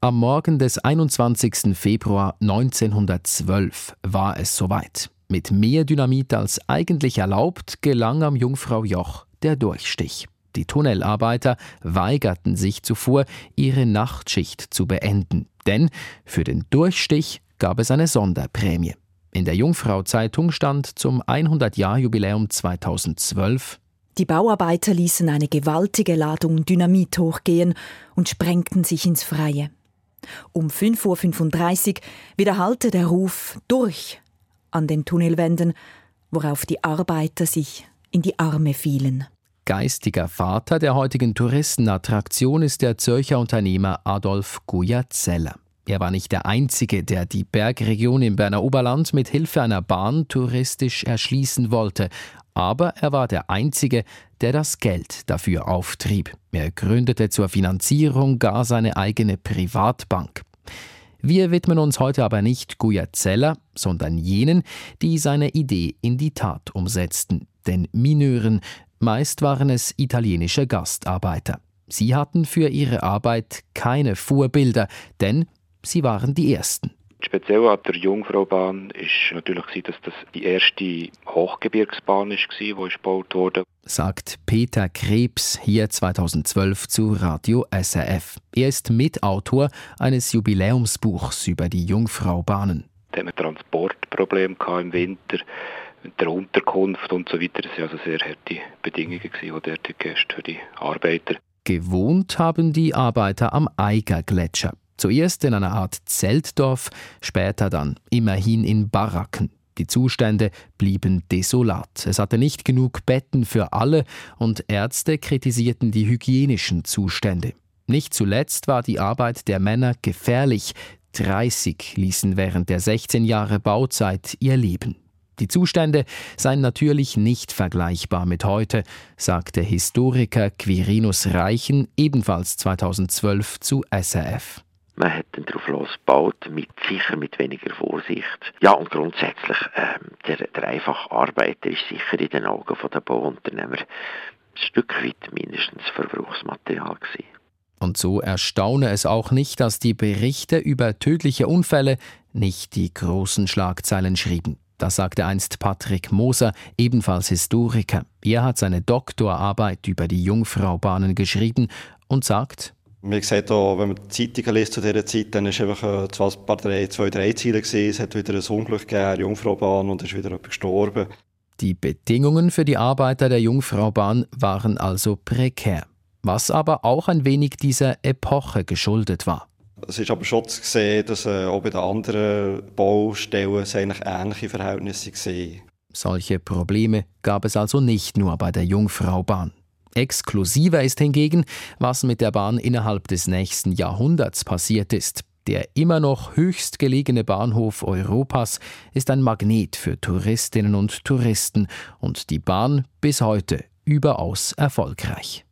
Am Morgen des 21. Februar 1912 war es soweit. Mit mehr Dynamit als eigentlich erlaubt gelang am Jungfrau-Joch der Durchstich. Die Tunnelarbeiter weigerten sich zuvor, ihre Nachtschicht zu beenden, denn für den Durchstich gab es eine Sonderprämie. In der Jungfrau-Zeitung stand zum 100-Jahr-Jubiläum 2012 die Bauarbeiter ließen eine gewaltige Ladung Dynamit hochgehen und sprengten sich ins Freie. Um 5.35 Uhr wiederhallte der Ruf durch an den Tunnelwänden, worauf die Arbeiter sich in die Arme fielen. Geistiger Vater der heutigen Touristenattraktion ist der Zürcher Unternehmer Adolf Guyazeller. Er war nicht der Einzige, der die Bergregion im Berner Oberland mit Hilfe einer Bahn touristisch erschließen wollte. Aber er war der Einzige, der das Geld dafür auftrieb. Er gründete zur Finanzierung gar seine eigene Privatbank. Wir widmen uns heute aber nicht Guyazeller, sondern jenen, die seine Idee in die Tat umsetzten, den Mineuren, meist waren es italienische Gastarbeiter. Sie hatten für ihre Arbeit keine Vorbilder, denn sie waren die Ersten. Speziell an der Jungfraubahn ist natürlich, dass das die erste Hochgebirgsbahn ist, die gebaut wurde. Sagt Peter Krebs hier 2012 zu Radio SRF. Er ist Mitautor eines Jubiläumsbuchs über die Jungfraubahnen. Da hatten wir Transportprobleme im Winter mit der Unterkunft und so weiter. Das waren also sehr harte Bedingungen, die dort für die Arbeiter. Gewohnt haben die Arbeiter am Eigergletscher. Zuerst in einer Art Zeltdorf, später dann immerhin in Baracken. Die Zustände blieben desolat. Es hatte nicht genug Betten für alle und Ärzte kritisierten die hygienischen Zustände. Nicht zuletzt war die Arbeit der Männer gefährlich. 30 ließen während der 16 Jahre Bauzeit ihr Leben. Die Zustände seien natürlich nicht vergleichbar mit heute, sagte Historiker Quirinus Reichen ebenfalls 2012 zu SRF. Man hat dann darauf losgebaut, mit, sicher mit weniger Vorsicht. Ja, und grundsätzlich, ähm, der, der einfache Arbeiter ist sicher in den Augen der Bauunternehmer ein Stück weit mindestens Verbrauchsmaterial gewesen. Und so erstaune es auch nicht, dass die Berichte über tödliche Unfälle nicht die großen Schlagzeilen schrieben. Das sagte einst Patrick Moser, ebenfalls Historiker. Er hat seine Doktorarbeit über die Jungfraubahnen geschrieben und sagt, man sieht auch, wenn man die Zeitungen liest zu dieser Zeit, dann war einfach äh, zwei, drei, zwei, drei Ziele. Gewesen. Es hat wieder ein Unglück gegeben, Jungfraubahn, und ist wieder jemand gestorben. Die Bedingungen für die Arbeiter der Jungfraubahn waren also prekär, was aber auch ein wenig dieser Epoche geschuldet war. Es ist aber schon zu sehen, dass äh, auch bei den anderen Baustellen eigentlich ähnliche Verhältnisse waren. Solche Probleme gab es also nicht nur bei der Jungfraubahn. Exklusiver ist hingegen, was mit der Bahn innerhalb des nächsten Jahrhunderts passiert ist. Der immer noch höchst gelegene Bahnhof Europas ist ein Magnet für Touristinnen und Touristen und die Bahn bis heute überaus erfolgreich.